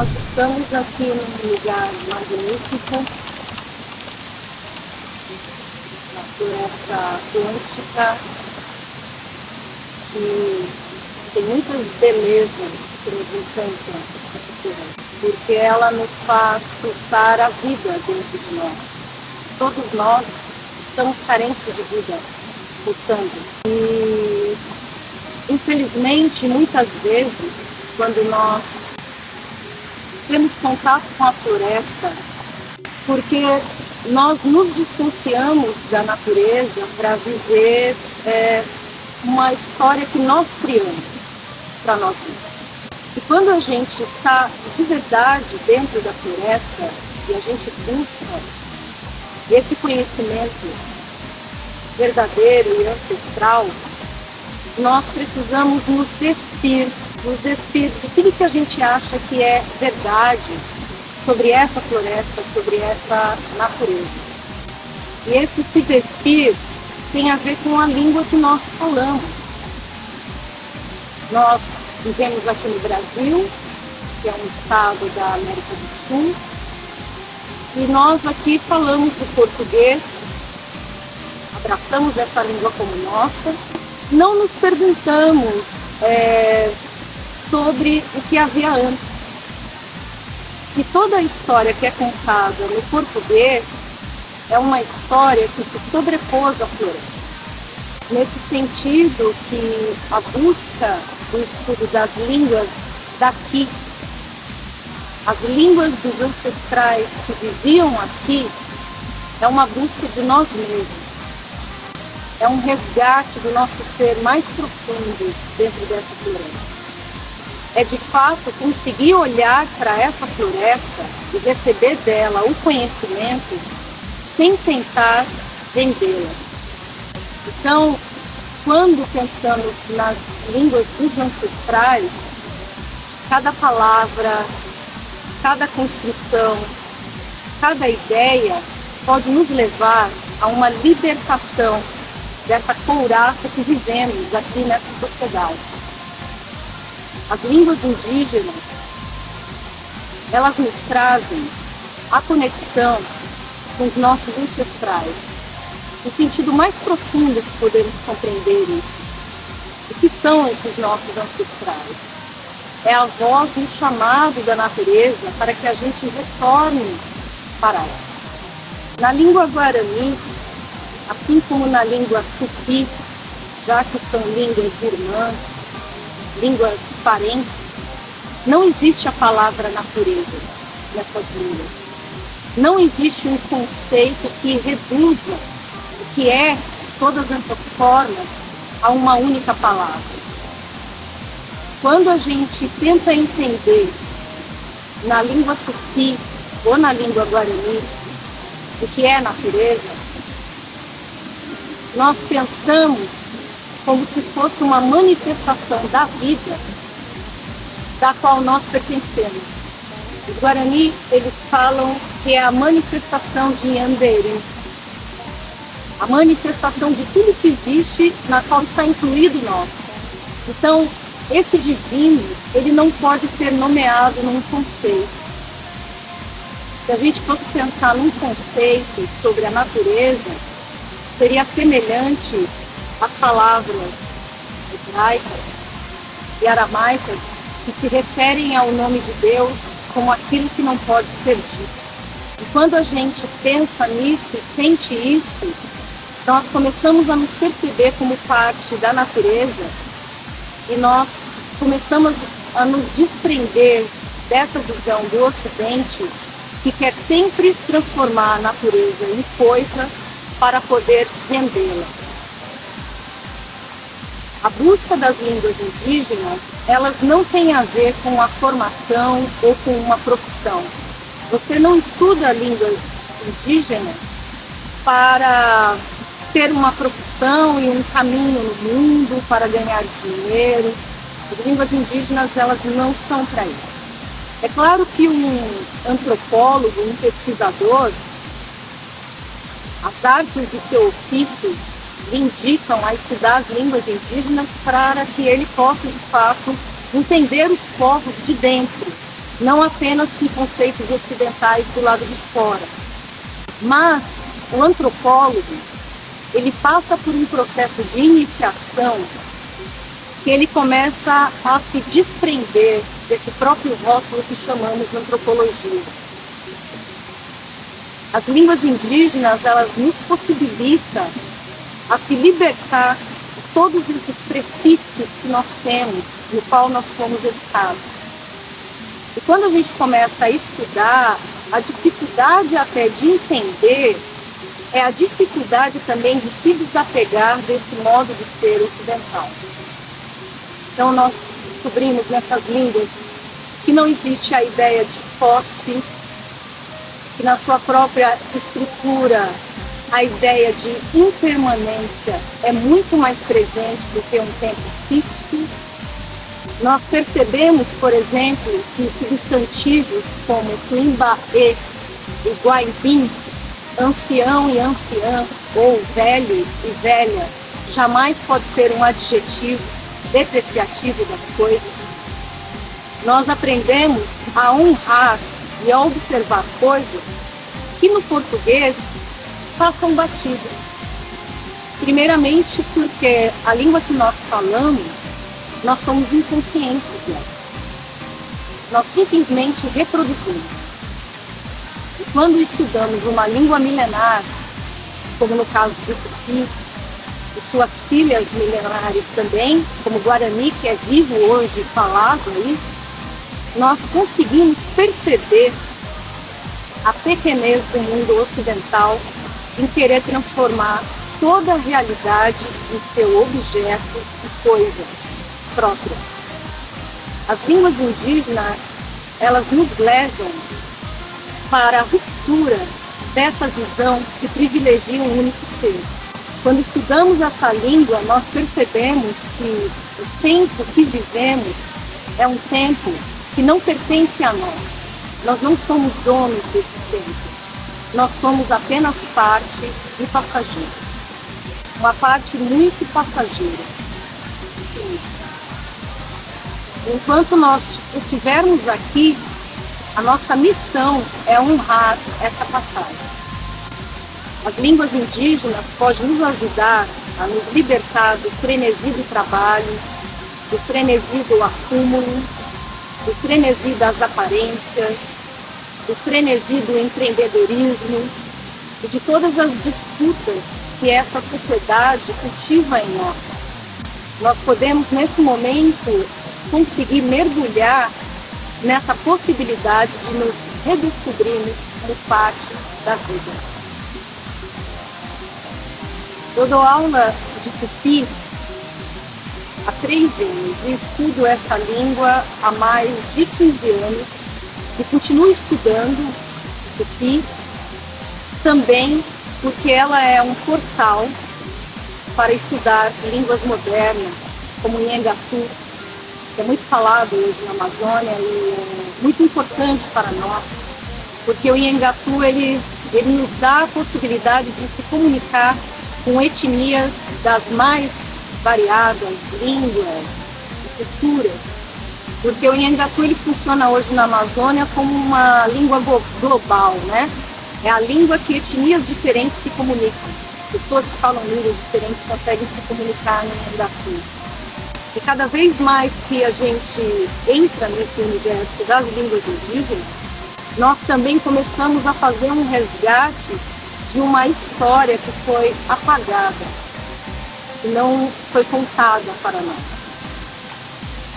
nós estamos aqui num lugar magnífico, na floresta atlântica, que tem muitas belezas que nos encantam porque ela nos faz pulsar a vida dentro de nós. Todos nós estamos carentes de vida pulsando. E infelizmente, muitas vezes, quando nós temos contato com a floresta, porque nós nos distanciamos da natureza para viver é, uma história que nós criamos para nós mesmos. E quando a gente está de verdade dentro da floresta e a gente busca esse conhecimento verdadeiro e ancestral, nós precisamos nos despir, nos despir de tudo que a gente acha que é verdade sobre essa floresta, sobre essa natureza. E esse se despir tem a ver com a língua que nós falamos. Nós vivemos aqui no Brasil, que é um estado da América do Sul, e nós aqui falamos o português, abraçamos essa língua como nossa, não nos perguntamos é, sobre o que havia antes. E toda a história que é contada no português é uma história que se sobrepôs à floresta. Nesse sentido que a busca do estudo das línguas daqui, as línguas dos ancestrais que viviam aqui, é uma busca de nós mesmos é um resgate do nosso ser mais profundo dentro dessa floresta. É de fato conseguir olhar para essa floresta e receber dela o conhecimento sem tentar vendê-la. Então, quando pensamos nas línguas dos ancestrais, cada palavra, cada construção, cada ideia pode nos levar a uma libertação dessa couraça que vivemos aqui nessa sociedade. As línguas indígenas, elas nos trazem a conexão com os nossos ancestrais, no sentido mais profundo que podemos compreender isso. O que são esses nossos ancestrais? É a voz e o chamado da natureza para que a gente retorne para ela. Na língua guarani, assim como na língua tupi, já que são línguas irmãs, línguas parentes, não existe a palavra natureza nessas línguas. Não existe um conceito que reduza o que é todas essas formas a uma única palavra. Quando a gente tenta entender na língua tupi ou na língua guarani o que é natureza, nós pensamos como se fosse uma manifestação da vida da qual nós pertencemos. Os Guarani, eles falam que é a manifestação de Yandere, a manifestação de tudo que existe na qual está incluído nós. Então, esse divino, ele não pode ser nomeado num conceito. Se a gente fosse pensar num conceito sobre a natureza, seria semelhante às palavras hebraicas e aramaicas que se referem ao nome de Deus como aquilo que não pode ser dito. E quando a gente pensa nisso e sente isso, nós começamos a nos perceber como parte da natureza e nós começamos a nos desprender dessa visão do Ocidente que quer sempre transformar a natureza em coisa para poder vendê-la. A busca das línguas indígenas, elas não têm a ver com a formação ou com uma profissão. Você não estuda línguas indígenas para ter uma profissão e um caminho no mundo para ganhar dinheiro. As línguas indígenas, elas não são para isso. É claro que um antropólogo, um pesquisador, as artes do seu ofício indicam a estudar as línguas indígenas para que ele possa, de fato, entender os povos de dentro, não apenas com conceitos ocidentais do lado de fora, mas o antropólogo ele passa por um processo de iniciação que ele começa a se desprender desse próprio rótulo que chamamos antropologia. As línguas indígenas, elas nos possibilitam a se libertar de todos esses prefixos que nós temos, no qual nós fomos educados. E quando a gente começa a estudar, a dificuldade até de entender é a dificuldade também de se desapegar desse modo de ser ocidental. Então nós descobrimos nessas línguas que não existe a ideia de posse, que na sua própria estrutura a ideia de impermanência é muito mais presente do que um tempo fixo. Nós percebemos, por exemplo, que os substantivos como Quimbaê e Guaibim, ancião e anciã, ou velho e velha, jamais pode ser um adjetivo depreciativo das coisas. Nós aprendemos a honrar e a observar coisas que no português passam batido. Primeiramente porque a língua que nós falamos, nós somos inconscientes dela. Nós simplesmente reproduzimos. E quando estudamos uma língua milenar, como no caso do Tupi, e suas filhas milenares também, como o Guarani, que é vivo hoje falado aí, nós conseguimos perceber a pequenez do mundo ocidental em querer transformar toda a realidade em seu objeto e coisa própria. As línguas indígenas, elas nos levam para a ruptura dessa visão que privilegia um único ser. Quando estudamos essa língua, nós percebemos que o tempo que vivemos é um tempo que não pertence a nós. Nós não somos donos desse tempo. Nós somos apenas parte e passageiro. Uma parte muito passageira. Enquanto nós estivermos aqui, a nossa missão é honrar essa passagem. As línguas indígenas podem nos ajudar a nos libertar do frenesi do trabalho, do frenesi do acúmulo, do frenesi das aparências, do frenesi do empreendedorismo e de todas as disputas que essa sociedade cultiva em nós. Nós podemos, nesse momento, conseguir mergulhar nessa possibilidade de nos redescobrirmos como parte da vida. Eu dou aula de tupi há três anos e estudo essa língua há mais de 15 anos e continuo estudando tupi também porque ela é um portal para estudar línguas modernas, como o Nhangatu, que é muito falado hoje na Amazônia e é muito importante para nós, porque o Nhangatu ele, ele nos dá a possibilidade de se comunicar com etnias das mais variadas, línguas, culturas, porque o Nhangatu ele funciona hoje na Amazônia como uma língua global, né? É a língua que etnias diferentes se comunicam. Pessoas que falam línguas diferentes conseguem se comunicar no Nhangatu. E cada vez mais que a gente entra nesse universo das línguas indígenas, nós também começamos a fazer um resgate de uma história que foi apagada, que não foi contada para nós.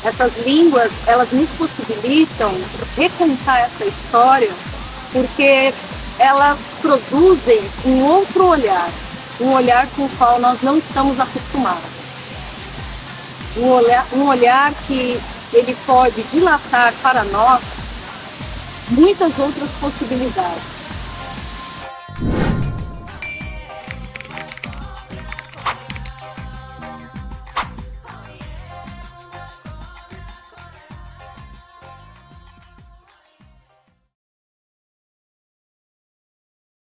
Essas línguas, elas nos possibilitam recontar essa história porque elas produzem um outro olhar, um olhar com o qual nós não estamos acostumados. Um olhar, um olhar que ele pode dilatar para nós muitas outras possibilidades.